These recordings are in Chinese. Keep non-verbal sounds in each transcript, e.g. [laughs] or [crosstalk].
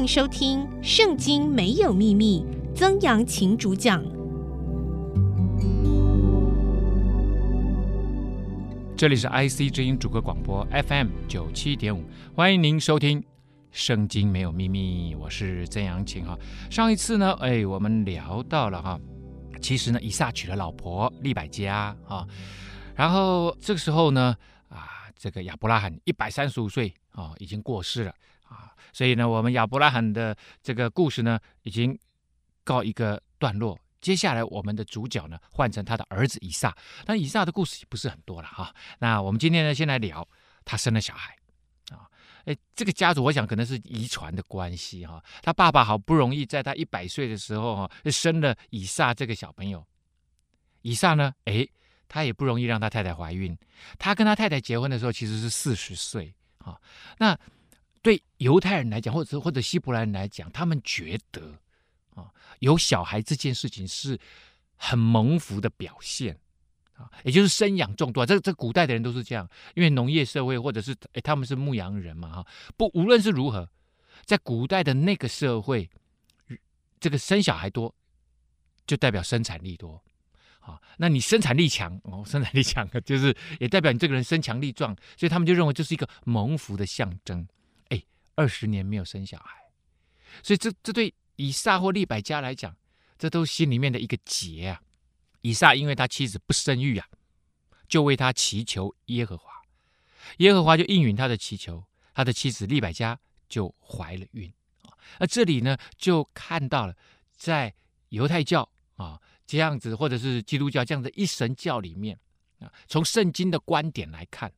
迎收听《圣经没有秘密》，曾阳晴主讲。这里是 IC 之音主歌广播 FM 九七点五，欢迎您收听《圣经没有秘密》，我是曾阳晴哈。上一次呢，哎，我们聊到了哈，其实呢，以撒娶了老婆利百加啊，然后这个时候呢，啊，这个亚伯拉罕一百三十五岁啊，已经过世了啊，所以呢，我们亚伯拉罕的这个故事呢，已经告一个段落。接下来，我们的主角呢，换成他的儿子以撒。但以撒的故事也不是很多了哈。那我们今天呢，先来聊他生了小孩啊。哎，这个家族我想可能是遗传的关系哈。他爸爸好不容易在他一百岁的时候哈，生了以撒这个小朋友。以撒呢，哎，他也不容易让他太太怀孕。他跟他太太结婚的时候其实是四十岁啊。那对犹太人来讲，或者或者希伯来人来讲，他们觉得。啊，有小孩这件事情是很蒙福的表现啊，也就是生养众多。这这古代的人都是这样，因为农业社会或者是诶他们是牧羊人嘛哈。不，无论是如何，在古代的那个社会，这个生小孩多就代表生产力多啊。那你生产力强哦，生产力强 [laughs] 就是也代表你这个人身强力壮，所以他们就认为这是一个蒙福的象征。二十年没有生小孩，所以这这对。以撒或利百加来讲，这都心里面的一个结啊。以撒因为他妻子不生育啊，就为他祈求耶和华，耶和华就应允他的祈求，他的妻子利百加就怀了孕啊。那这里呢，就看到了在犹太教啊这样子，或者是基督教这样的一神教里面啊，从圣经的观点来看，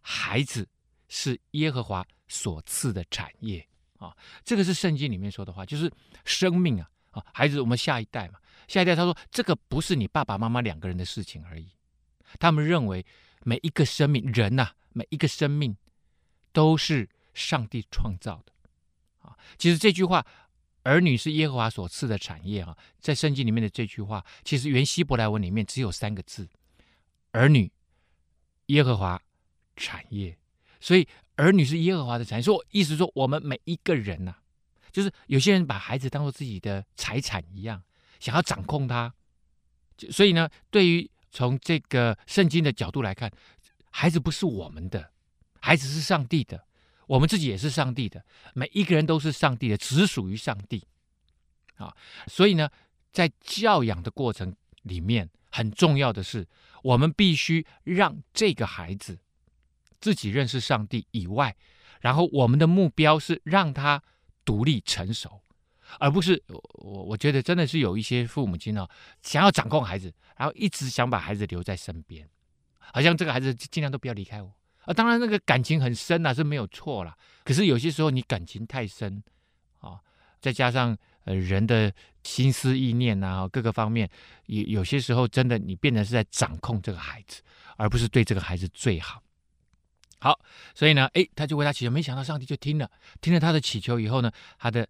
孩子是耶和华所赐的产业。啊，这个是圣经里面说的话，就是生命啊，啊，孩子，我们下一代嘛，下一代他说这个不是你爸爸妈妈两个人的事情而已，他们认为每一个生命人呐、每一个生命都是上帝创造的，啊，其实这句话“儿女是耶和华所赐的产业”啊，在圣经里面的这句话，其实原希伯来文里面只有三个字：儿女，耶和华，产业，所以。儿女是耶和华的产业，说意思说我们每一个人呐、就是有些人把孩子当做自己的财产一样，想要掌控他。所以呢，对于从这个圣经的角度来看，孩子不是我们的，孩子是上帝的，我们自己也是上帝的，每一个人都是上帝的，只属于上帝。啊，所以呢，在教养的过程里面，很重要的是，我们必须让这个孩子。自己认识上帝以外，然后我们的目标是让他独立成熟，而不是我我觉得真的是有一些父母亲哦，想要掌控孩子，然后一直想把孩子留在身边，好像这个孩子尽量都不要离开我啊。当然那个感情很深啊，是没有错啦。可是有些时候你感情太深啊，再加上呃人的心思意念啊，各个方面，有有些时候真的你变成是在掌控这个孩子，而不是对这个孩子最好。好，所以呢，哎，他就为他祈求，没想到上帝就听了，听了他的祈求以后呢，他的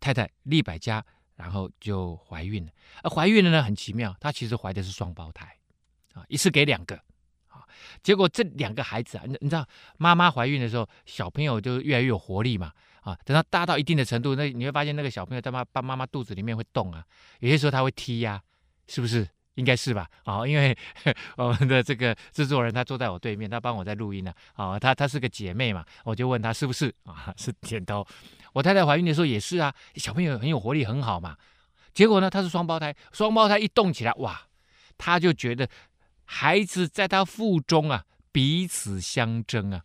太太利百加，然后就怀孕了。而怀孕了呢，很奇妙，她其实怀的是双胞胎，啊，一次给两个，啊，结果这两个孩子啊，你你知道，妈妈怀孕的时候，小朋友就越来越有活力嘛，啊，等到大到一定的程度，那你会发现那个小朋友在妈爸妈妈肚子里面会动啊，有些时候他会踢呀，是不是？应该是吧，啊，因为 [laughs] 我们的这个制作人他坐在我对面，他帮我在录音呢，啊，他他是个姐妹嘛，我就问他是不是啊，是点头。我太太怀孕的时候也是啊，小朋友很有活力，很好嘛。结果呢，他是双胞胎，双胞胎一动起来，哇，他就觉得孩子在他腹中啊，彼此相争啊，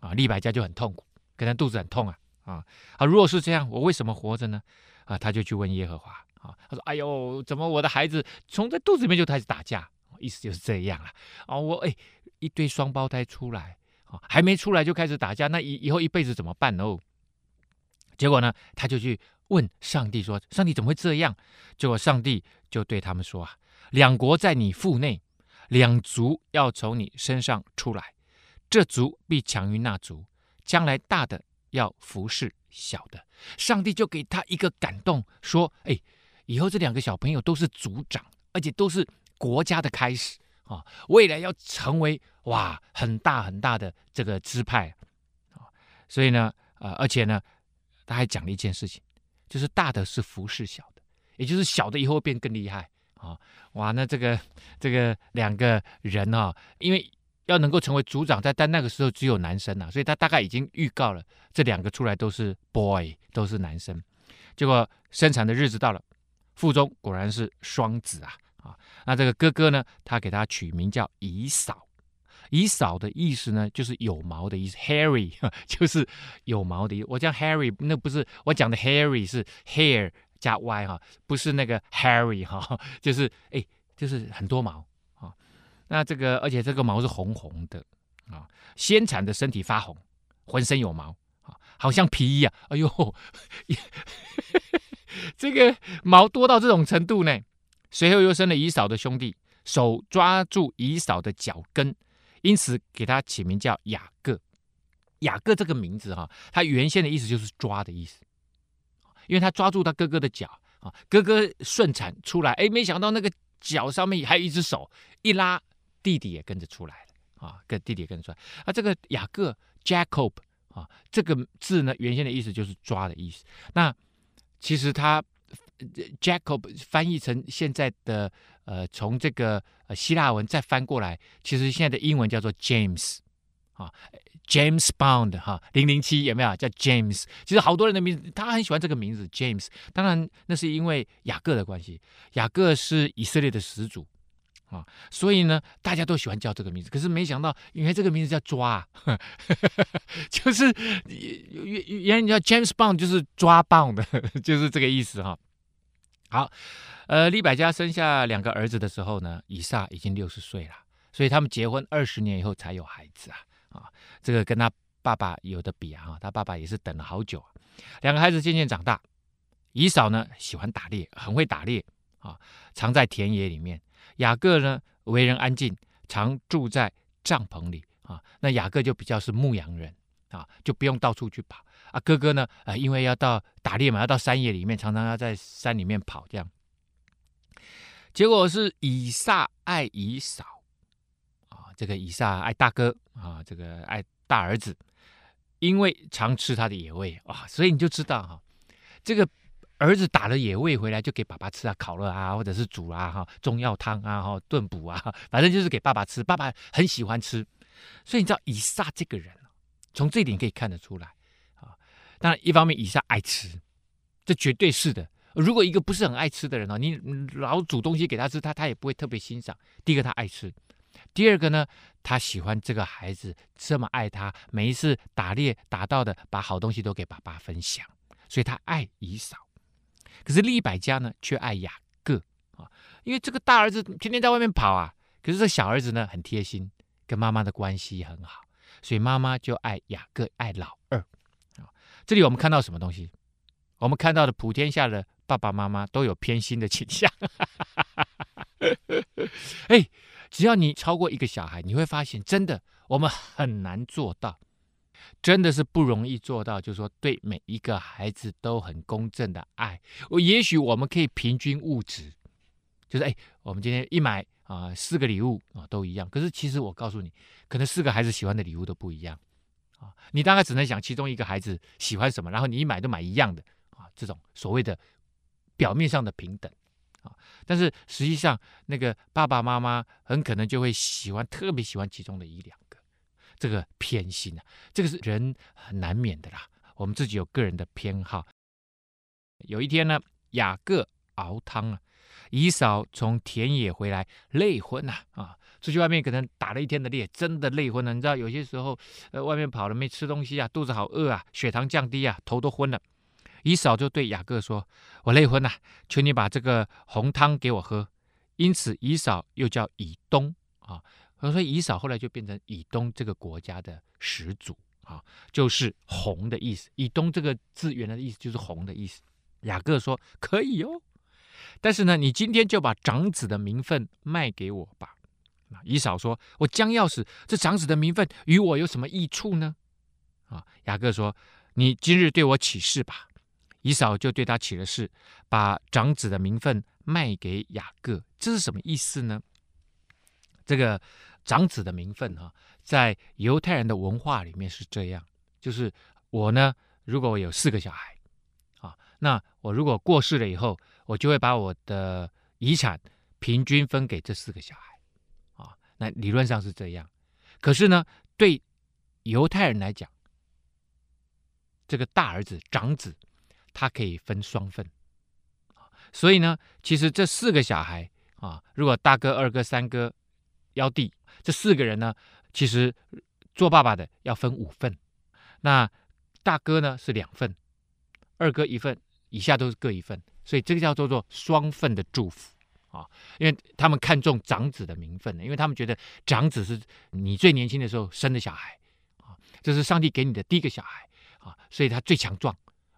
啊，利百加就很痛苦，可能肚子很痛啊，啊，啊，如果是这样，我为什么活着呢？啊，他就去问耶和华。啊，他说：“哎呦，怎么我的孩子从这肚子里面就开始打架？意思就是这样了。啊，我哎，一堆双胞胎出来，啊，还没出来就开始打架，那以以后一辈子怎么办哦？结果呢，他就去问上帝说：上帝怎么会这样？结果上帝就对他们说：啊，两国在你腹内，两族要从你身上出来，这族必强于那族，将来大的要服侍小的。上帝就给他一个感动，说：哎。”以后这两个小朋友都是族长，而且都是国家的开始啊！未来要成为哇很大很大的这个支派啊！所以呢，呃，而且呢，他还讲了一件事情，就是大的是服侍小的，也就是小的以后会变更厉害啊！哇，那这个这个两个人啊，因为要能够成为组长，在但那个时候只有男生呐、啊，所以他大概已经预告了这两个出来都是 boy，都是男生。结果生产的日子到了，腹中果然是双子啊！啊，那这个哥哥呢，他给他取名叫以扫。以扫的意思呢，就是有毛的意思，hairy [laughs] 就是有毛的意思。我讲 hairy，那不是我讲的 hairy 是 hair 加 y 哈，不是那个 hairy 哈，[laughs] 就是哎，就是很多毛啊。那这个而且这个毛是红红的啊，先产的身体发红，浑身有毛啊，好像皮一样。哎呦，[laughs] 这个毛多到这种程度呢。随后又生了以扫的兄弟，手抓住以扫的脚跟。因此给他起名叫雅各。雅各这个名字哈，他原先的意思就是抓的意思，因为他抓住他哥哥的脚啊，哥哥顺产出来，哎，没想到那个脚上面还有一只手，一拉，弟弟也跟着出来了啊，跟弟弟也跟着出来。啊，这个雅各 Jacob 啊，这个字呢，原先的意思就是抓的意思。那其实他。Jacob 翻译成现在的呃，从这个呃希腊文再翻过来，其实现在的英文叫做 James 啊，James Bond 哈，零零七有没有叫 James？其实好多人的名字，他很喜欢这个名字 James。当然，那是因为雅各的关系，雅各是以色列的始祖啊，所以呢，大家都喜欢叫这个名字。可是没想到，原来这个名字叫抓，呵 [laughs] 呵就是原原来叫 James Bond 就是抓棒的，[laughs] 就是这个意思哈。好，呃，利百家生下两个儿子的时候呢，以撒已经六十岁了，所以他们结婚二十年以后才有孩子啊啊，这个跟他爸爸有的比啊，他爸爸也是等了好久啊。两个孩子渐渐长大，以扫呢喜欢打猎，很会打猎啊，常在田野里面。雅各呢为人安静，常住在帐篷里啊。那雅各就比较是牧羊人啊，就不用到处去跑。啊，哥哥呢？啊，因为要到打猎嘛，要到山野里面，常常要在山里面跑，这样。结果是以撒爱以扫，啊，这个以撒爱大哥啊，这个爱大儿子，因为常吃他的野味啊，所以你就知道哈，这个儿子打了野味回来就给爸爸吃啊，烤了啊，或者是煮啊，哈，中药汤啊，哈，炖补啊，反正就是给爸爸吃，爸爸很喜欢吃，所以你知道以撒这个人，从这一点可以看得出来啊。当然，一方面以撒爱吃，这绝对是的。如果一个不是很爱吃的人哦，你老煮东西给他吃，他他也不会特别欣赏。第一个他爱吃，第二个呢，他喜欢这个孩子这么爱他，每一次打猎打到的，把好东西都给爸爸分享，所以他爱以扫。可是利百家呢，却爱雅各啊，因为这个大儿子天天在外面跑啊，可是这小儿子呢很贴心，跟妈妈的关系很好，所以妈妈就爱雅各，爱老二啊。这里我们看到什么东西？我们看到的普天下的爸爸妈妈都有偏心的倾向。[laughs] 哎，只要你超过一个小孩，你会发现，真的我们很难做到，真的是不容易做到。就是说，对每一个孩子都很公正的爱。我也许我们可以平均物质，就是哎，我们今天一买啊，四个礼物啊都一样。可是其实我告诉你，可能四个孩子喜欢的礼物都不一样啊。你大概只能想其中一个孩子喜欢什么，然后你一买都买一样的啊，这种所谓的表面上的平等啊，但是实际上那个爸爸妈妈很可能就会喜欢特别喜欢其中的一两，这个偏心啊，这个是人很难免的啦。我们自己有个人的偏好。有一天呢，雅各熬汤啊，以嫂从田野回来累昏了啊。出去外面可能打了一天的猎，真的累昏了。你知道有些时候，呃，外面跑了没吃东西啊，肚子好饿啊，血糖降低啊，头都昏了。以嫂就对雅各说：“我累昏了，求你把这个红汤给我喝。”因此，以嫂又叫以东啊。所以以扫后来就变成以东这个国家的始祖啊，就是红的意思。以东这个字原来的意思就是红的意思。雅各说：“可以哦，但是呢，你今天就把长子的名分卖给我吧。”以扫说：“我将要死，这长子的名分与我有什么益处呢？”啊，雅各说：“你今日对我起誓吧。”以扫就对他起了誓，把长子的名分卖给雅各。这是什么意思呢？这个长子的名分哈，在犹太人的文化里面是这样：就是我呢，如果我有四个小孩，啊那我如果过世了以后，我就会把我的遗产平均分给这四个小孩啊。那理论上是这样，可是呢，对犹太人来讲，这个大儿子长子他可以分双份。所以呢，其实这四个小孩啊，如果大哥、二哥、三哥邀弟，这四个人呢，其实做爸爸的要分五份。那大哥呢是两份，二哥一份，以下都是各一份。所以这个叫做做双份的祝福啊，因为他们看重长子的名分，因为他们觉得长子是你最年轻的时候生的小孩啊，这是上帝给你的第一个小孩啊，所以他最强壮，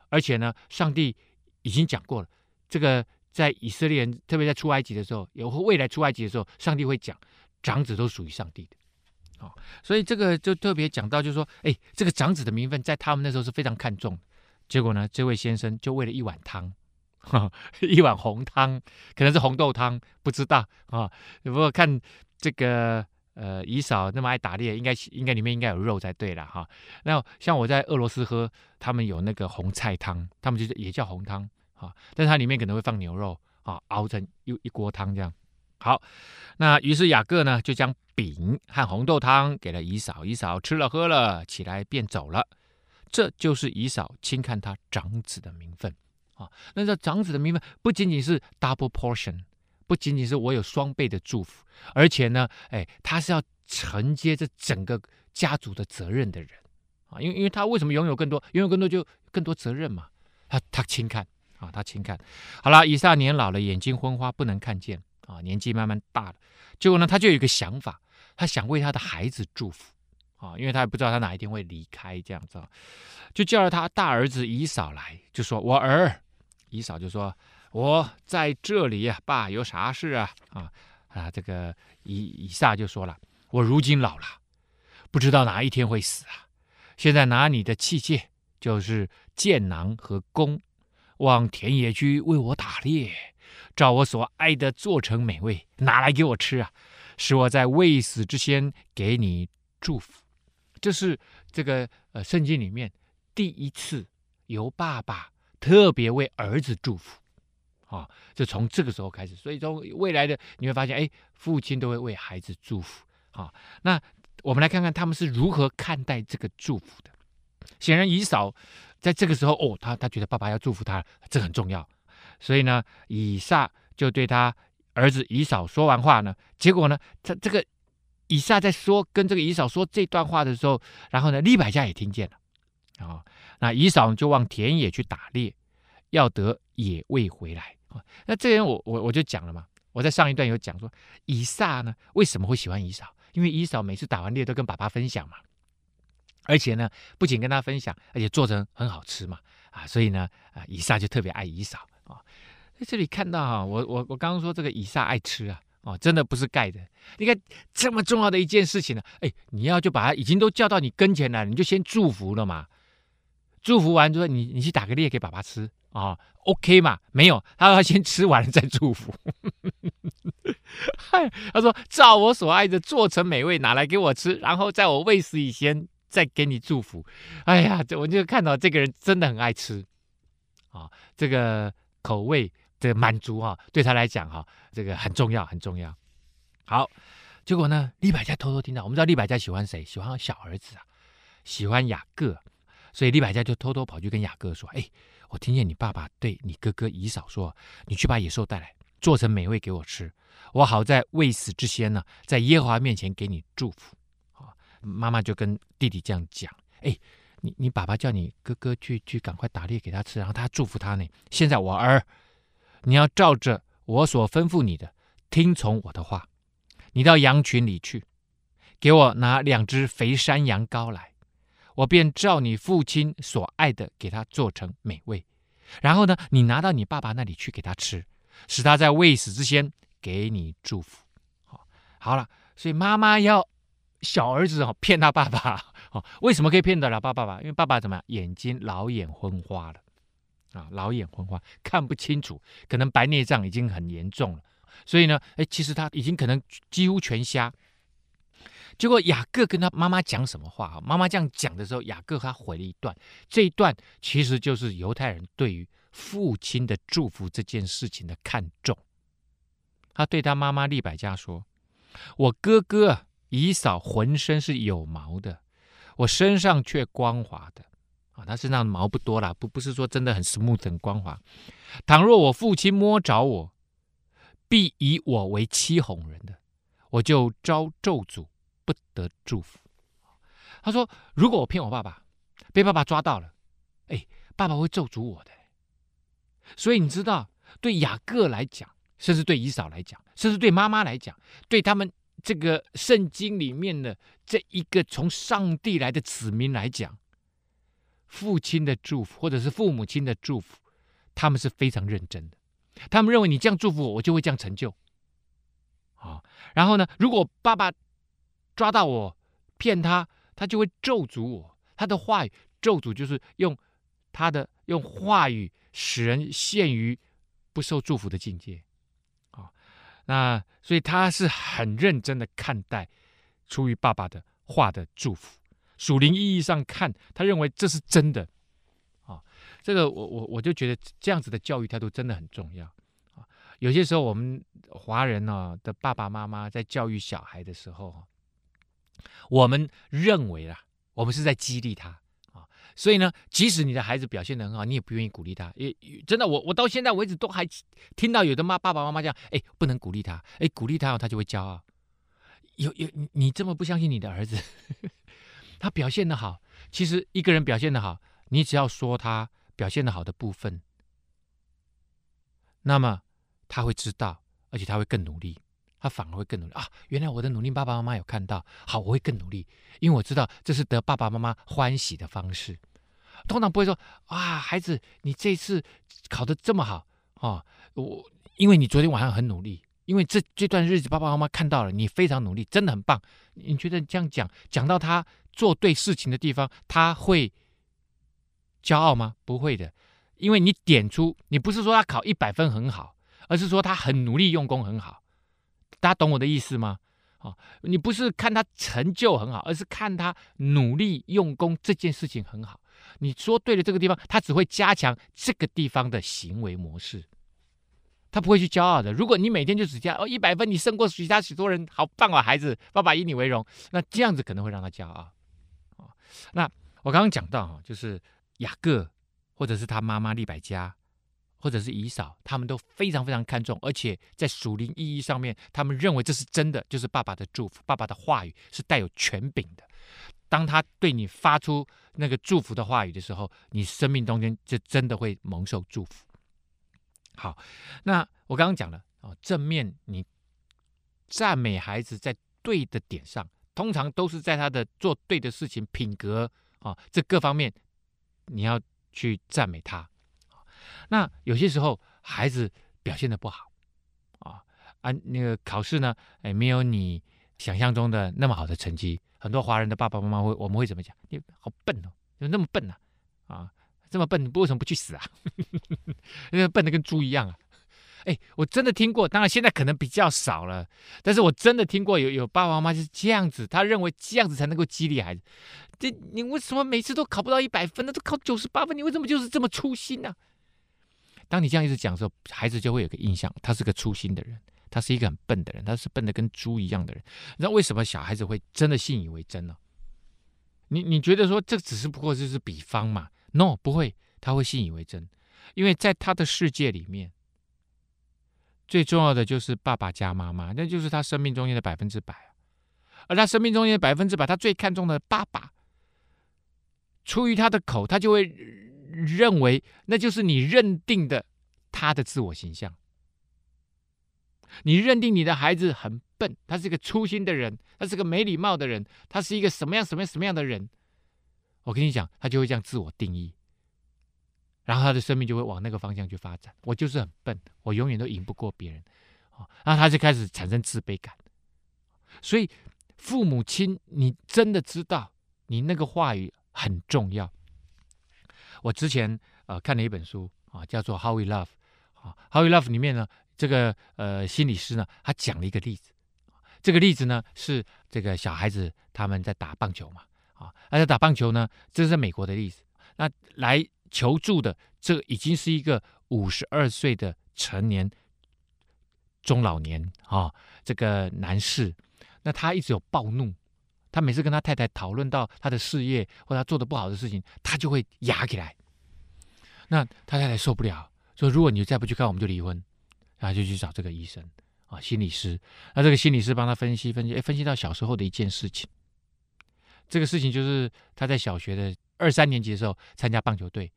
而且呢，上帝已经讲过了。这个在以色列人，特别在出埃及的时候，有未来出埃及的时候，上帝会讲，长子都属于上帝的，哦，所以这个就特别讲到，就是说，哎，这个长子的名分在他们那时候是非常看重。结果呢，这位先生就为了一碗汤，哈，[laughs] 一碗红汤，可能是红豆汤，不知道啊。不过看这个呃姨嫂那么爱打猎，应该应该里面应该有肉才对了哈。那像我在俄罗斯喝，他们有那个红菜汤，他们就是也叫红汤。啊，但是它里面可能会放牛肉啊，熬成一一锅汤这样。好，那于是雅各呢就将饼和红豆汤给了以扫，以扫吃了喝了，起来便走了。这就是以扫轻看他长子的名分啊。那这长子的名分不仅仅是 double portion，不仅仅是我有双倍的祝福，而且呢，哎，他是要承接这整个家族的责任的人啊。因为因为他为什么拥有更多？拥有更多就更多责任嘛。他他轻看。啊，他轻看，好了，以撒年老了，眼睛昏花，不能看见啊，年纪慢慢大了。结果呢，他就有一个想法，他想为他的孩子祝福啊，因为他也不知道他哪一天会离开，这样子，就叫了他大儿子以扫来，就说：“我儿。”以扫就说：“我在这里呀，爸，有啥事啊？”啊啊，这个以以撒就说了：“我如今老了，不知道哪一天会死啊。现在拿你的器械，就是箭囊和弓。”往田野去为我打猎，照我所爱的做成美味，拿来给我吃啊！使我在未死之前给你祝福。这是这个呃圣经里面第一次由爸爸特别为儿子祝福啊！就从这个时候开始，所以从未来的你会发现，哎，父亲都会为孩子祝福啊。那我们来看看他们是如何看待这个祝福的。显然以扫。在这个时候，哦，他他觉得爸爸要祝福他，这很重要。所以呢，以撒就对他儿子以扫说完话呢，结果呢，他这个以撒在说跟这个以扫说这段话的时候，然后呢，利百加也听见了啊、哦。那以扫就往田野去打猎，要得野味回来。哦、那这边我我我就讲了嘛，我在上一段有讲说，以撒呢为什么会喜欢以扫？因为以扫每次打完猎都跟爸爸分享嘛。而且呢，不仅跟他分享，而且做成很好吃嘛，啊，所以呢，啊，以撒就特别爱以扫。在这里看到哈，我我我刚刚说这个以撒爱吃啊，哦，真的不是盖的。你看这么重要的一件事情呢，哎，你要就把他已经都叫到你跟前来，你就先祝福了嘛。祝福完之后，你你去打个猎给爸爸吃啊，OK 嘛？没有，他要先吃完了再祝福。[laughs] 他说照我所爱的做成美味，拿来给我吃，然后在我未死以前。再给你祝福，哎呀，这我就看到这个人真的很爱吃啊，这个口味这个满足啊，对他来讲哈，这个很重要很重要。好，结果呢，利百加偷偷听到，我们知道利百加喜欢谁？喜欢小儿子啊，喜欢雅各，所以利百加就偷偷跑去跟雅各说：“哎，我听见你爸爸对你哥哥以扫说，你去把野兽带来，做成美味给我吃，我好在未死之先呢，在耶和华面前给你祝福。”妈妈就跟弟弟这样讲：“哎，你你爸爸叫你哥哥去去赶快打猎给他吃，然后他祝福他呢。现在我儿，你要照着我所吩咐你的，听从我的话。你到羊群里去，给我拿两只肥山羊羔来，我便照你父亲所爱的给他做成美味。然后呢，你拿到你爸爸那里去给他吃，使他在未死之前给你祝福。好，好了，所以妈妈要。”小儿子哦，骗他爸爸哦，为什么可以骗得了爸爸？因为爸爸怎么样？眼睛老眼昏花了啊，老眼昏花，看不清楚，可能白内障已经很严重了。所以呢，哎，其实他已经可能几乎全瞎。结果雅各跟他妈妈讲什么话啊？妈妈这样讲的时候，雅各他回了一段，这一段其实就是犹太人对于父亲的祝福这件事情的看重。他对他妈妈利百加说：“我哥哥以扫浑身是有毛的，我身上却光滑的。啊，他身上的毛不多啦，不不是说真的很 smooth 很光滑。倘若我父亲摸着我，必以我为欺哄人的，我就招咒诅。”不得祝福。他说：“如果我骗我爸爸，被爸爸抓到了，哎，爸爸会咒诅我的。所以你知道，对雅各来讲，甚至对以扫来讲，甚至对妈妈来讲，对他们这个圣经里面的这一个从上帝来的子民来讲，父亲的祝福或者是父母亲的祝福，他们是非常认真的。他们认为你这样祝福我，我就会这样成就。啊，然后呢，如果爸爸。”抓到我骗他，他就会咒诅我。他的话语咒诅就是用他的用话语使人陷于不受祝福的境界啊。那所以他是很认真的看待出于爸爸的话的祝福。属灵意义上看，他认为这是真的啊。这个我我我就觉得这样子的教育态度真的很重要啊。有些时候我们华人呢的爸爸妈妈在教育小孩的时候。我们认为啦，我们是在激励他啊，所以呢，即使你的孩子表现得很好，你也不愿意鼓励他。也真的，我我到现在为止都还听到有的妈爸爸妈妈讲，哎，不能鼓励他，哎，鼓励他哦他就会骄傲。有有你这么不相信你的儿子，他表现的好，其实一个人表现的好，你只要说他表现的好的部分，那么他会知道，而且他会更努力。他反而会更努力啊！原来我的努力，爸爸妈妈有看到。好，我会更努力，因为我知道这是得爸爸妈妈欢喜的方式。通常不会说啊，孩子，你这次考得这么好啊，我因为你昨天晚上很努力，因为这这段日子爸爸妈妈看到了你非常努力，真的很棒。你觉得这样讲讲到他做对事情的地方，他会骄傲吗？不会的，因为你点出，你不是说他考一百分很好，而是说他很努力用功很好。大家懂我的意思吗？啊，你不是看他成就很好，而是看他努力用功这件事情很好。你说对了这个地方，他只会加强这个地方的行为模式，他不会去骄傲的。如果你每天就只加哦一百分，你胜过其他许多人，好棒啊，孩子，爸爸以你为荣。那这样子可能会让他骄傲。那我刚刚讲到哈，就是雅各或者是他妈妈利百加。或者是以嫂，他们都非常非常看重，而且在属灵意义上面，他们认为这是真的，就是爸爸的祝福，爸爸的话语是带有权柄的。当他对你发出那个祝福的话语的时候，你生命中间就真的会蒙受祝福。好，那我刚刚讲了哦，正面你赞美孩子在对的点上，通常都是在他的做对的事情、品格啊这各方面，你要去赞美他。那有些时候孩子表现的不好，啊啊，那个考试呢，哎，没有你想象中的那么好的成绩。很多华人的爸爸妈妈会，我们会怎么讲？你好笨哦，怎么那么笨呢？啊，这么笨，你为什么不去死啊？因 [laughs] 为笨的跟猪一样啊！哎，我真的听过，当然现在可能比较少了，但是我真的听过有有爸爸妈妈就是这样子，他认为这样子才能够激励孩子。这你为什么每次都考不到一百分呢？都考九十八分，你为什么就是这么粗心呢？当你这样一直讲的时候，孩子就会有个印象，他是个粗心的人，他是一个很笨的人，他是笨的跟猪一样的人。你知道为什么小孩子会真的信以为真呢？你你觉得说这只是不过就是比方嘛？No，不会，他会信以为真，因为在他的世界里面，最重要的就是爸爸加妈妈，那就是他生命中间的百分之百。而他生命中间的百分之百，他最看重的爸爸，出于他的口，他就会。认为那就是你认定的他的自我形象。你认定你的孩子很笨，他是一个粗心的人，他是个没礼貌的人，他是一个什么样什么样什么样的人？我跟你讲，他就会这样自我定义，然后他的生命就会往那个方向去发展。我就是很笨，我永远都赢不过别人，啊，然后他就开始产生自卑感。所以父母亲，你真的知道，你那个话语很重要。我之前呃看了一本书啊，叫做《How We Love》啊，《How We Love》里面呢，这个呃心理师呢，他讲了一个例子，这个例子呢是这个小孩子他们在打棒球嘛，啊，而且打棒球呢，这是美国的例子。那来求助的这已经是一个五十二岁的成年中老年啊，这个男士。那他一直有暴怒，他每次跟他太太讨论到他的事业或他做的不好的事情，他就会压起来。那他太太受不了，说：“如果你再不去看，我们就离婚。”然后就去找这个医生啊，心理师。那这个心理师帮他分析分析，哎，分析到小时候的一件事情。这个事情就是他在小学的二三年级的时候参加棒球队，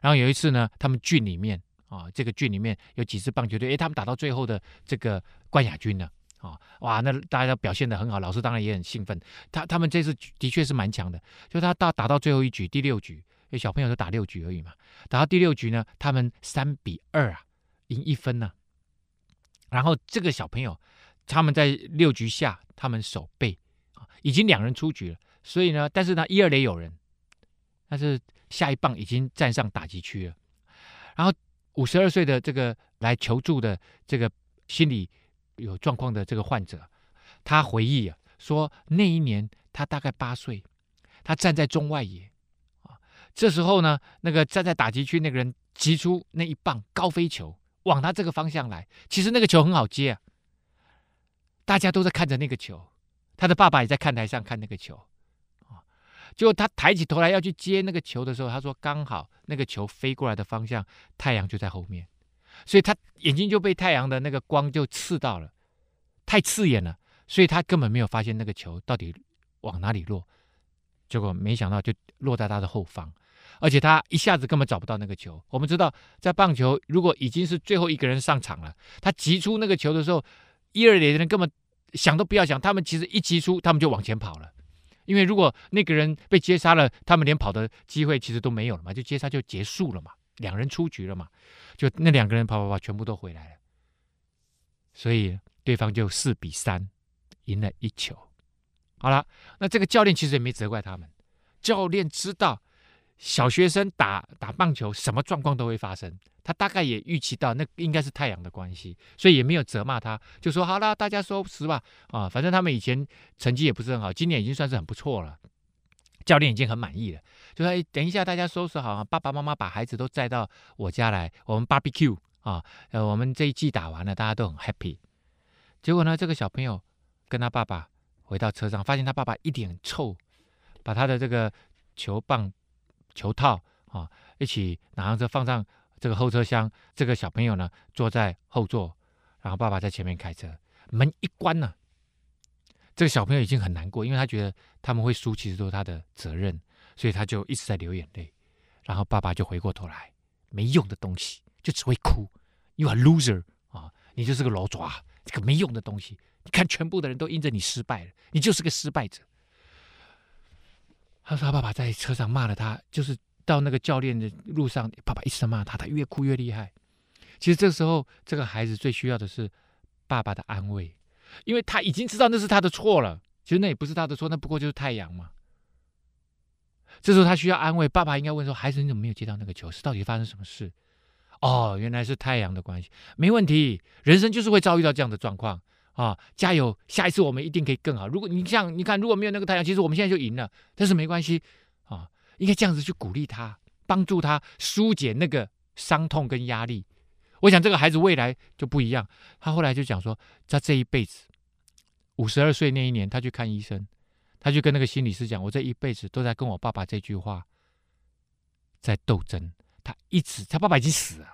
然后有一次呢，他们郡里面啊，这个郡里面有几支棒球队，哎，他们打到最后的这个冠亚军了。啊，哇，那大家表现得很好，老师当然也很兴奋。他他们这次的确是蛮强的，就他到打到最后一局，第六局，小朋友都打六局而已嘛。打到第六局呢，他们三比二啊，赢一分呢、然后这个小朋友，他们在六局下，他们守备啊，已经两人出局了。所以呢，但是呢，一二垒有人，但是下一棒已经站上打击区了。然后五十二岁的这个来求助的这个心理。有状况的这个患者，他回忆啊，说那一年他大概八岁，他站在中外野啊，这时候呢，那个站在打击区那个人击出那一棒高飞球往他这个方向来，其实那个球很好接啊，大家都在看着那个球，他的爸爸也在看台上看那个球，结果他抬起头来要去接那个球的时候，他说刚好那个球飞过来的方向，太阳就在后面。所以他眼睛就被太阳的那个光就刺到了，太刺眼了，所以他根本没有发现那个球到底往哪里落，结果没想到就落在他的后方，而且他一下子根本找不到那个球。我们知道，在棒球如果已经是最后一个人上场了，他击出那个球的时候，一二垒的人根本想都不要想，他们其实一击出，他们就往前跑了，因为如果那个人被接杀了，他们连跑的机会其实都没有了嘛，就接杀就结束了嘛，两人出局了嘛。就那两个人跑跑跑，全部都回来了，所以对方就四比三赢了一球。好了，那这个教练其实也没责怪他们，教练知道小学生打打棒球什么状况都会发生，他大概也预期到那应该是太阳的关系，所以也没有责骂他，就说好了，大家收拾吧。啊，反正他们以前成绩也不是很好，今年已经算是很不错了。教练已经很满意了，就说：“等一下，大家收拾好，爸爸妈妈把孩子都载到我家来，我们 barbecue 啊，呃，我们这一季打完了，大家都很 happy。结果呢，这个小朋友跟他爸爸回到车上，发现他爸爸一脸臭，把他的这个球棒、球套啊一起拿上车，放上这个后车厢。这个小朋友呢坐在后座，然后爸爸在前面开车，门一关呢。”这个小朋友已经很难过，因为他觉得他们会输，其实都是他的责任，所以他就一直在流眼泪。然后爸爸就回过头来，没用的东西，就只会哭。You are loser 啊，你就是个老爪，这个没用的东西。你看，全部的人都因着你失败了，你就是个失败者。他说他爸爸在车上骂了他，就是到那个教练的路上，爸爸一直骂他，他越哭越厉害。其实这时候，这个孩子最需要的是爸爸的安慰。因为他已经知道那是他的错了，其实那也不是他的错，那不过就是太阳嘛。这时候他需要安慰，爸爸应该问说：“孩子，你怎么没有接到那个球？是到底发生什么事？”哦，原来是太阳的关系，没问题。人生就是会遭遇到这样的状况啊！加油，下一次我们一定可以更好。如果你像你看，如果没有那个太阳，其实我们现在就赢了。但是没关系啊，应该这样子去鼓励他，帮助他疏解那个伤痛跟压力。我想这个孩子未来就不一样。他后来就讲说，他这一辈子五十二岁那一年，他去看医生，他就跟那个心理师讲：“我这一辈子都在跟我爸爸这句话在斗争。他一直，他爸爸已经死了，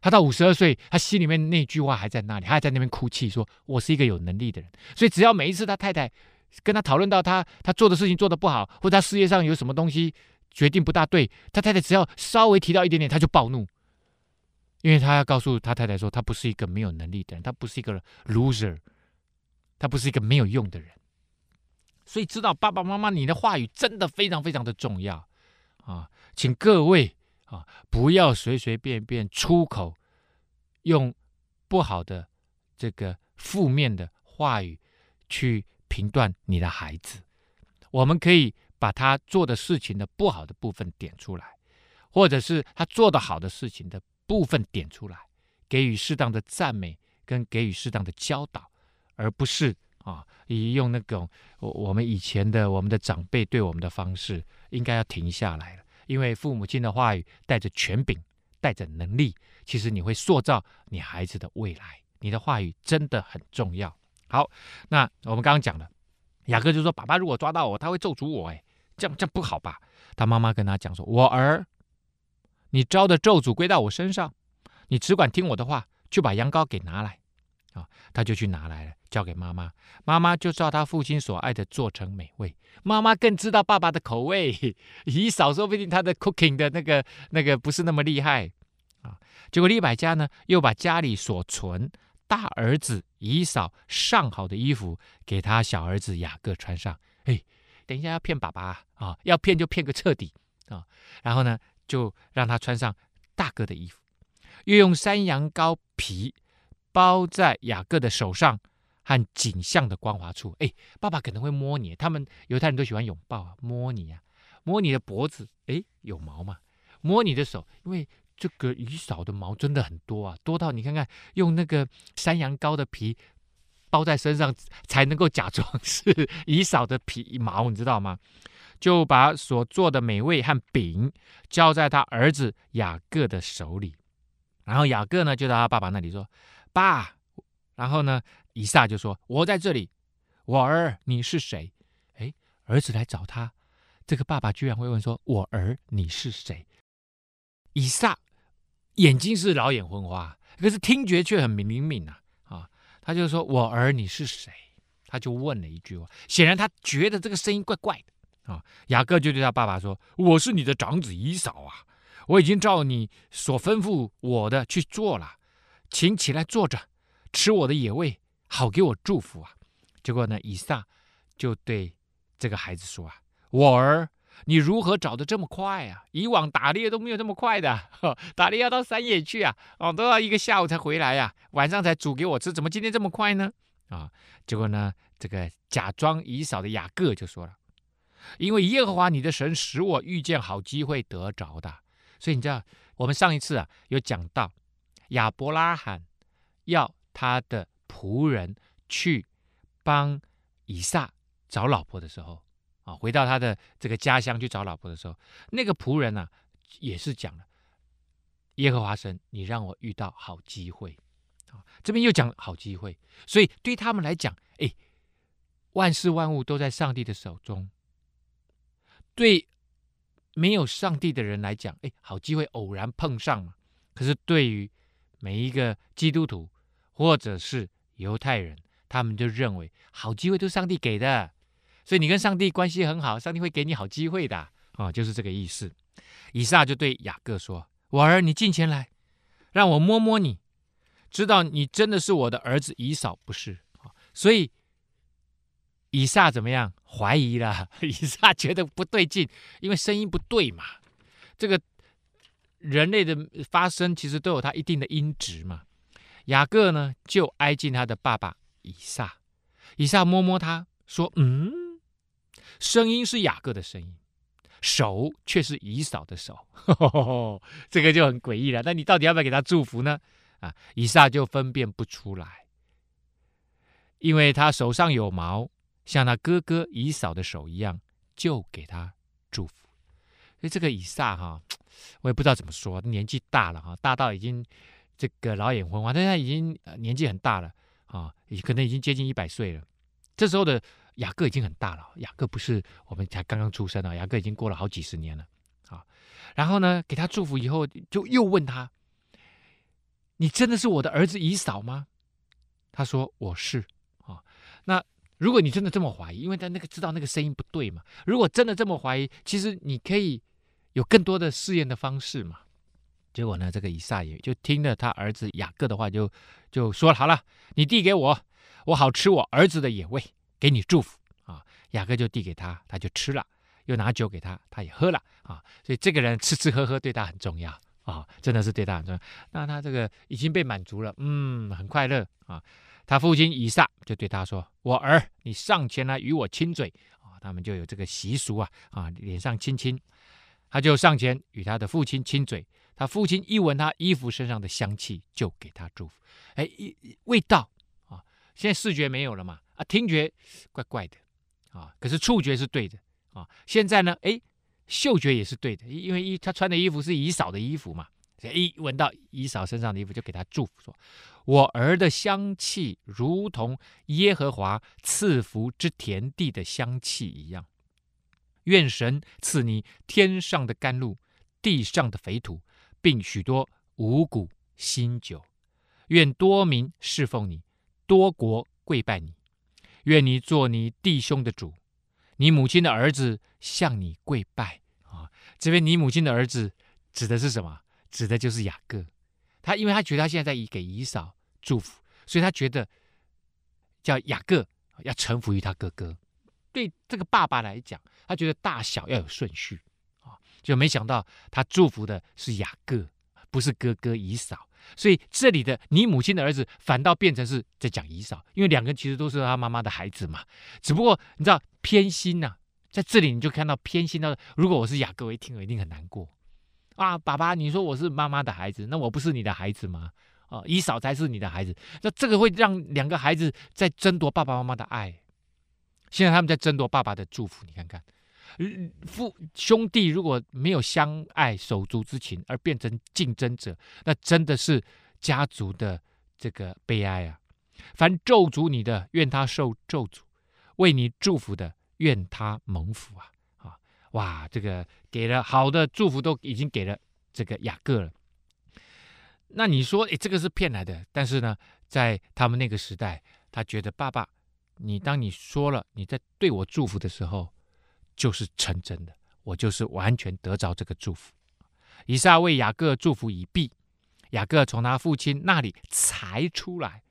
他到五十二岁，他心里面那句话还在那里，他还在那边哭泣，说我是一个有能力的人。所以只要每一次他太太跟他讨论到他他做的事情做得不好，或者他事业上有什么东西决定不大对，他太太只要稍微提到一点点，他就暴怒。”因为他要告诉他太太说，他不是一个没有能力的人，他不是一个 loser，他不是一个没有用的人。所以知道爸爸妈妈，你的话语真的非常非常的重要啊！请各位啊，不要随随便便出口用不好的这个负面的话语去评断你的孩子。我们可以把他做的事情的不好的部分点出来，或者是他做的好的事情的。部分点出来，给予适当的赞美跟给予适当的教导，而不是啊，以用那种我我们以前的我们的长辈对我们的方式，应该要停下来了。因为父母亲的话语带着权柄，带着能力，其实你会塑造你孩子的未来。你的话语真的很重要。好，那我们刚刚讲了，雅各就说：“爸爸如果抓到我，他会咒诅我。”哎，这样这样不好吧？他妈妈跟他讲说：“我儿，你招的咒诅归到我身上，你只管听我的话，就把羊羔给拿来。”啊，他就去拿来了，交给妈妈。妈妈就照他父亲所爱的做成美味。妈妈更知道爸爸的口味，以扫说不定他的 cooking 的那个那个不是那么厉害啊。结果利百加呢，又把家里所存大儿子以扫上好的衣服给他小儿子雅各穿上。哎，等一下要骗爸爸啊，要骗就骗个彻底啊。然后呢，就让他穿上大哥的衣服，又用山羊羔皮。包在雅各的手上和颈项的光滑处。哎，爸爸可能会摸你，他们犹太人都喜欢拥抱啊，摸你啊，摸你的脖子。哎，有毛吗？摸你的手，因为这个以扫的毛真的很多啊，多到你看看，用那个山羊羔的皮包在身上，才能够假装 [laughs] 是以扫的皮毛，你知道吗？就把所做的美味和饼交在他儿子雅各的手里，然后雅各呢，就到他爸爸那里说。爸，然后呢？以撒就说：“我在这里，我儿，你是谁？”哎，儿子来找他，这个爸爸居然会问说：“我儿，你是谁？”以撒眼睛是老眼昏花，可是听觉却很灵敏，啊！啊，他就说：“我儿，你是谁？”他就问了一句话，显然他觉得这个声音怪怪的啊。雅各就对他爸爸说：“我是你的长子以扫啊，我已经照你所吩咐我的去做了。”请起来坐着，吃我的野味，好给我祝福啊！结果呢，以撒就对这个孩子说：“啊，我儿，你如何找得这么快啊？以往打猎都没有这么快的，打猎要到山野去啊，哦，都要一个下午才回来呀，晚上才煮给我吃，怎么今天这么快呢？”啊，结果呢，这个假装以扫的雅各就说了：“因为耶和华你的神使我遇见好机会得着的，所以你知道，我们上一次啊有讲到。”亚伯拉罕要他的仆人去帮以撒找老婆的时候，啊，回到他的这个家乡去找老婆的时候，那个仆人呢、啊，也是讲了耶和华神，你让我遇到好机会，啊，这边又讲好机会，所以对他们来讲，哎，万事万物都在上帝的手中。对没有上帝的人来讲，哎，好机会偶然碰上嘛，可是对于每一个基督徒或者是犹太人，他们就认为好机会都是上帝给的，所以你跟上帝关系很好，上帝会给你好机会的啊、哦，就是这个意思。以撒就对雅各说：“我儿，你近前来，让我摸摸你，知道你真的是我的儿子以扫，不是？”所以以撒怎么样？怀疑了。[laughs] 以撒觉得不对劲，因为声音不对嘛，这个。人类的发声其实都有它一定的音值嘛。雅各呢就挨近他的爸爸以撒，以撒摸摸他说：“嗯，声音是雅各的声音，手却是以扫的手。呵呵呵”这个就很诡异了。那你到底要不要给他祝福呢？啊，以撒就分辨不出来，因为他手上有毛，像他哥哥以扫的手一样，就给他祝福。所以这个以撒哈。我也不知道怎么说，年纪大了哈，大到已经这个老眼昏花，但他已经年纪很大了啊，可能已经接近一百岁了。这时候的雅各已经很大了，雅各不是我们才刚刚出生啊，雅各已经过了好几十年了啊。然后呢，给他祝福以后，就又问他：“你真的是我的儿子以扫吗？”他说：“我是。”啊，那如果你真的这么怀疑，因为他那个知道那个声音不对嘛，如果真的这么怀疑，其实你可以。有更多的试验的方式嘛？结果呢，这个以撒也就听了他儿子雅各的话就，就说了：“好了，你递给我，我好吃我儿子的野味，给你祝福啊。”雅各就递给他，他就吃了，又拿酒给他，他也喝了啊。所以这个人吃吃喝喝对他很重要啊，真的是对他很重要。那他这个已经被满足了，嗯，很快乐啊。他父亲以撒就对他说：“我儿，你上前来与我亲嘴啊。”他们就有这个习俗啊啊，脸上亲亲。他就上前与他的父亲亲嘴，他父亲一闻他衣服身上的香气，就给他祝福。哎，味道，现在视觉没有了嘛，啊，听觉怪怪的，啊，可是触觉是对的，啊，现在呢，哎，嗅觉也是对的，因为一他穿的衣服是以嫂的衣服嘛，一闻到以嫂身上的衣服，就给他祝福说：“我儿的香气如同耶和华赐福之田地的香气一样。愿神赐你天上的甘露，地上的肥土，并许多五谷新酒。愿多民侍奉你。”多国跪拜你，愿你做你弟兄的主，你母亲的儿子向你跪拜啊！这边你母亲的儿子指的是什么？指的就是雅各。他因为他觉得他现在在给以嫂祝福，所以他觉得叫雅各要臣服于他哥哥。对这个爸爸来讲，他觉得大小要有顺序啊，就没想到他祝福的是雅各，不是哥哥以嫂。所以这里的你母亲的儿子反倒变成是在讲以扫，因为两个其实都是他妈妈的孩子嘛。只不过你知道偏心呐、在这里你就看到偏心到，如果我是雅各，我一听我一定很难过啊！爸爸，你说我是妈妈的孩子，那我不是你的孩子吗？啊，以扫才是你的孩子，那这个会让两个孩子在争夺爸爸妈妈的爱。现在他们在争夺爸爸的祝福，你看看。父兄弟如果没有相爱手足之情而变成竞争者，那真的是家族的这个悲哀啊！凡咒诅你的，愿他受咒诅；为你祝福的，愿他蒙福啊！啊，哇，这个给了好的祝福都已经给了这个雅各了。那你说，诶，这个是骗来的？但是呢，在他们那个时代，他觉得爸爸，你当你说了你在对我祝福的时候。就是成真的，我就是完全得着这个祝福。以撒为雅各祝福已毕，雅各从他父亲那里才出来。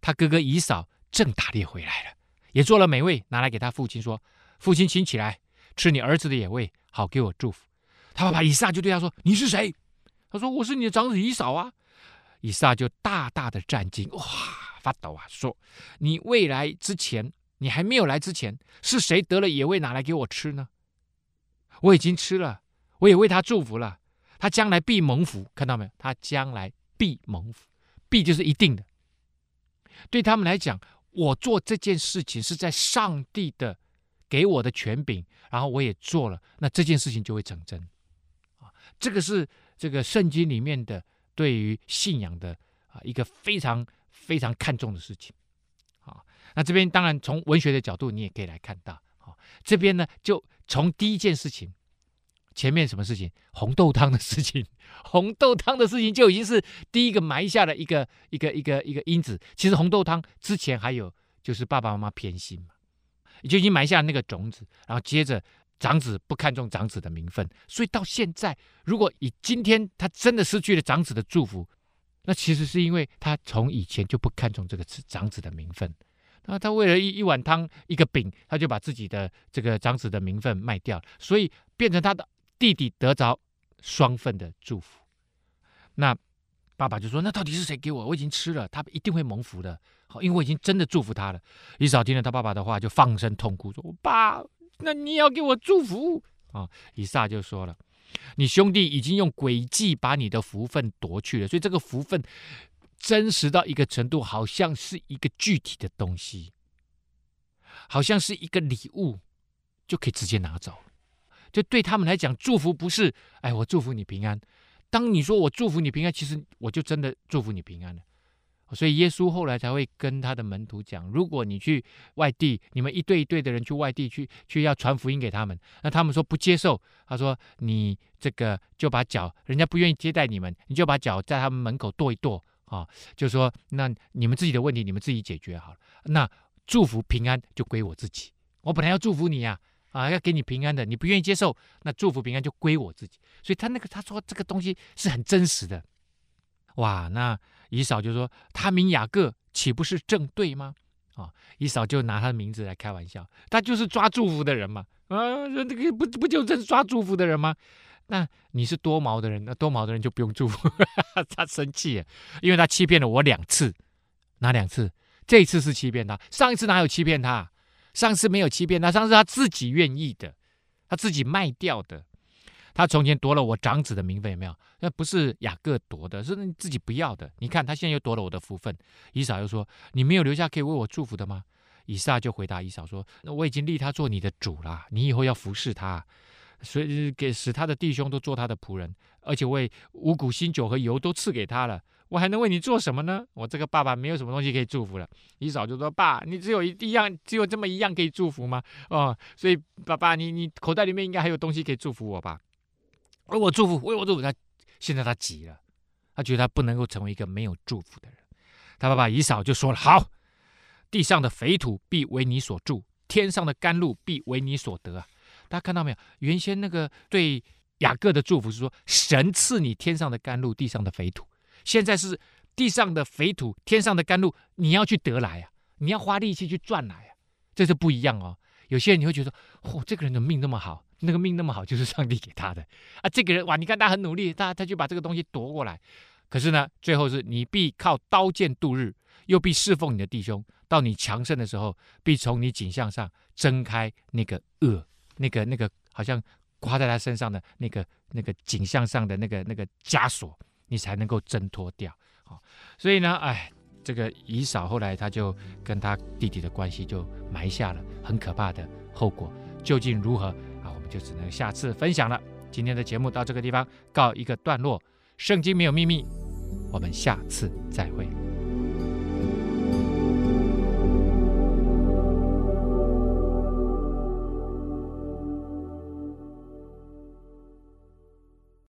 他哥哥以扫正打猎回来了，也做了美味拿来给他父亲说：“父亲，请起来吃你儿子的野味，好给我祝福。”他爸爸以撒就对他说：“你是谁？”他说：“我是你的长子以扫啊。”以撒就大大的战惊，哇，发抖啊，说：“你未来之前。”你还没有来之前，是谁得了野味拿来给我吃呢？我已经吃了，我也为他祝福了，他将来必蒙福。看到没有？他将来必蒙福，必就是一定的。对他们来讲，我做这件事情是在上帝的给我的权柄，然后我也做了，那这件事情就会成真。啊，这个是这个圣经里面的对于信仰的啊一个非常非常看重的事情。那这边当然从文学的角度，你也可以来看到，好，这边呢就从第一件事情，前面什么事情，红豆汤的事情，红豆汤的事情就已经是第一个埋下了一个一个一个一个因子。其实红豆汤之前还有就是爸爸妈妈偏心嘛，就已经埋下那个种子，然后接着长子不看重长子的名分，所以到现在，如果以今天他真的失去了长子的祝福，那其实是因为他从以前就不看重这个长子的名分。那他为了一一碗汤一个饼，他就把自己的这个长子的名分卖掉，所以变成他的弟弟得着双份的祝福。那爸爸就说：“那到底是谁给我？我已经吃了，他一定会蒙福的。好，因为我已经真的祝福他了。”以扫听了他爸爸的话，就放声痛哭，说：“我爸，那你也要给我祝福啊？”以撒就说了：“你兄弟已经用诡计把你的福分夺去了，所以这个福分。”真实到一个程度，好像是一个具体的东西，好像是一个礼物，就可以直接拿走。就对他们来讲，祝福不是“哎，我祝福你平安”。当你说我祝福你平安，其实我就真的祝福你平安了。所以耶稣后来才会跟他的门徒讲：如果你去外地，你们一对一对的人去外地去，去要传福音给他们，那他们说不接受。他说：“你这个就把脚，人家不愿意接待你们，你就把脚在他们门口跺一跺。”啊，就说，那你们自己的问题，你们自己解决好了。那祝福平安就归我自己。我本来要祝福你呀，啊，啊，要给你平安的，你不愿意接受，那祝福平安就归我自己。所以他那个他说这个东西是很真实的。哇，那以扫就说他名雅各，岂不是正对吗？啊，以扫就拿他的名字来开玩笑，他就是抓祝福的人嘛。啊，这个不不就是抓祝福的人吗？那你是多毛的人，那多毛的人就不用祝福。[laughs] 他生气，因为他欺骗了我两次，哪两次？这一次是欺骗他，上一次哪有欺骗他？上次没有欺骗他，上次他自己愿意的，他自己卖掉的。他从前夺了我长子的名分，有没有？那不是雅各夺的，是自己不要的。你看他现在又夺了我的福分。以嫂又说：“你没有留下可以为我祝福的吗？”以撒就回答以嫂说：“那我已经立他做你的主了，你以后要服侍他，所以给使他的弟兄都做他的仆人，而且为五谷新酒和油都赐给他了。我还能为你做什么呢？我这个爸爸没有什么东西可以祝福了。”姨嫂就说：“爸，你只有一样，只有这么一样可以祝福吗？哦，所以爸爸，你你口袋里面应该还有东西可以祝福我吧？”为我祝福，为我祝福。他现在他急了，他觉得他不能够成为一个没有祝福的人。他爸爸姨嫂就说了：“好，地上的肥土必为你所住，天上的甘露必为你所得！”大家看到没有？原先那个对雅各的祝福是说：“神赐你天上的甘露，地上的肥土。”现在是地上的肥土，天上的甘露，你要去得来啊！你要花力气去赚来啊！这是不一样哦。有些人你会觉得：“嚯、哦，这个人的命那么好。”那个命那么好，就是上帝给他的啊！这个人哇，你看他很努力，他他就把这个东西夺过来。可是呢，最后是你必靠刀剑度日，又必侍奉你的弟兄。到你强盛的时候，必从你颈项上挣开那个恶，那个那个好像挂在他身上的那个那个景象上的那个那个枷锁，你才能够挣脱掉。好，所以呢，哎，这个以嫂后来他就跟他弟弟的关系就埋下了很可怕的后果。究竟如何啊？我们？就只能下次分享了。今天的节目到这个地方告一个段落。圣经没有秘密，我们下次再会。